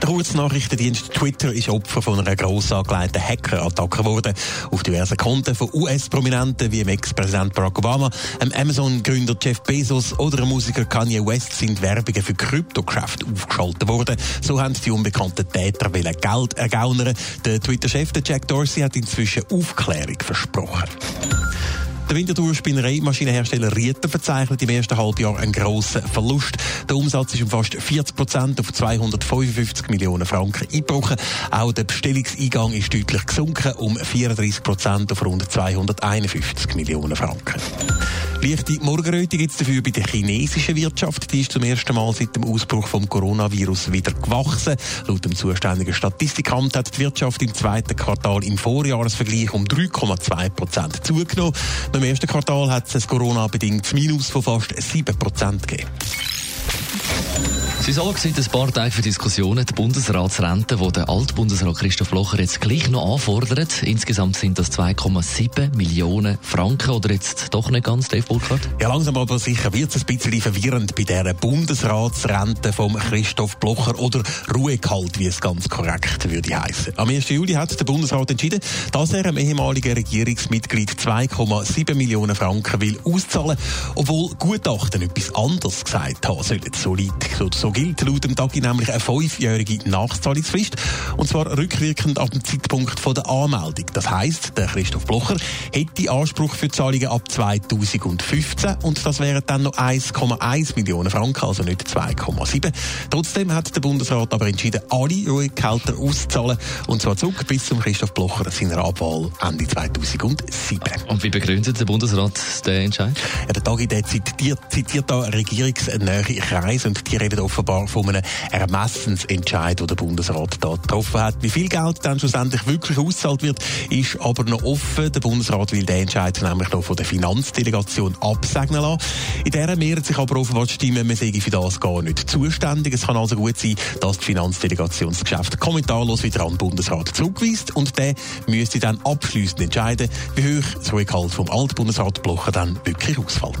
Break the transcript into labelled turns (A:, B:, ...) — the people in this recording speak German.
A: Der Kurznachrichtendienst Twitter ist Opfer von einer gross angelegten Hackerattacke geworden. Auf diversen Konten von US-Prominenten wie dem Ex-Präsident Barack Obama, einem Amazon-Gründer Jeff Bezos oder dem Musiker Kanye West sind Werbungen für Kryptocraft aufgeschaltet worden. So haben die unbekannten Täter Geld ergaunern. Der Twitter-Chef Jack Dorsey hat inzwischen Aufklärung versprochen. Der Winterthur-Spinnerei-Maschinenhersteller Rieter verzeichnet im ersten Halbjahr einen grossen Verlust. Der Umsatz ist um fast 40 Prozent auf 255 Millionen Franken eingebrochen. Auch der Bestellungseingang ist deutlich gesunken, um 34 Prozent auf rund 251 Millionen Franken. Leichte Morgenröte gibt es dafür bei der chinesischen Wirtschaft. Die ist zum ersten Mal seit dem Ausbruch vom Coronavirus wieder gewachsen. Laut dem zuständigen Statistikamt hat die Wirtschaft im zweiten Quartal im Vorjahresvergleich um 3,2 Prozent zugenommen. Im ersten Quartal hat es ein Corona-bedingtes Minus von fast 7 Prozent gegeben.
B: Sorgen seit ein paar Tagen für Diskussionen die Bundesratsrente, die der Altbundesrat Christoph Locher jetzt gleich noch anfordert. Insgesamt sind das 2,7 Millionen Franken oder jetzt doch nicht ganz, Dave Burkhardt?
A: Ja, langsam aber sicher wird es ein bisschen verwirrend bei dieser Bundesratsrente vom Christoph Blocher oder Ruhegehalt, wie es ganz korrekt würde heißen. Am 1. Juli hat der Bundesrat entschieden, dass er einem ehemaligen Regierungsmitglied 2,7 Millionen Franken will auszahlen, obwohl Gutachten etwas anderes gesagt haben sollen. So, so, so gilt laut dem Tagi nämlich eine fünfjährige Nachzahlungsfrist. Und zwar rückwirkend ab dem Zeitpunkt von der Anmeldung. Das heisst, der Christoph Blocher hätte Anspruch für Zahlungen ab 2015 und das wären dann noch 1,1 Millionen Franken, also nicht 2,7. Trotzdem hat der Bundesrat aber entschieden, alle Ruhegehälter auszuzahlen und zwar zurück bis zum Christoph Blocher seiner Abwahl Ende 2007.
B: Und wie begründet der Bundesrat den Entscheid?
A: Ja, der Tagi der zitiert, zitiert da regierungsnähe Kreise und die reden offenbar offenbar von einem Ermessensentscheid, den der Bundesrat da getroffen hat. Wie viel Geld dann schlussendlich wirklich ausgezahlt wird, ist aber noch offen. Der Bundesrat will den Entscheid nämlich noch von der Finanzdelegation absegnen lassen. In der mehren sich aber offenbar die Stimmen, man sei für das gar nicht zuständig. Es kann also gut sein, dass die Finanzdelegation das Geschäft kommentarlos wieder an den Bundesrat zurückweist und der müsste dann abschließend entscheiden, wie hoch das Rückhalt vom Altbundesrat Blocher dann wirklich ausfällt.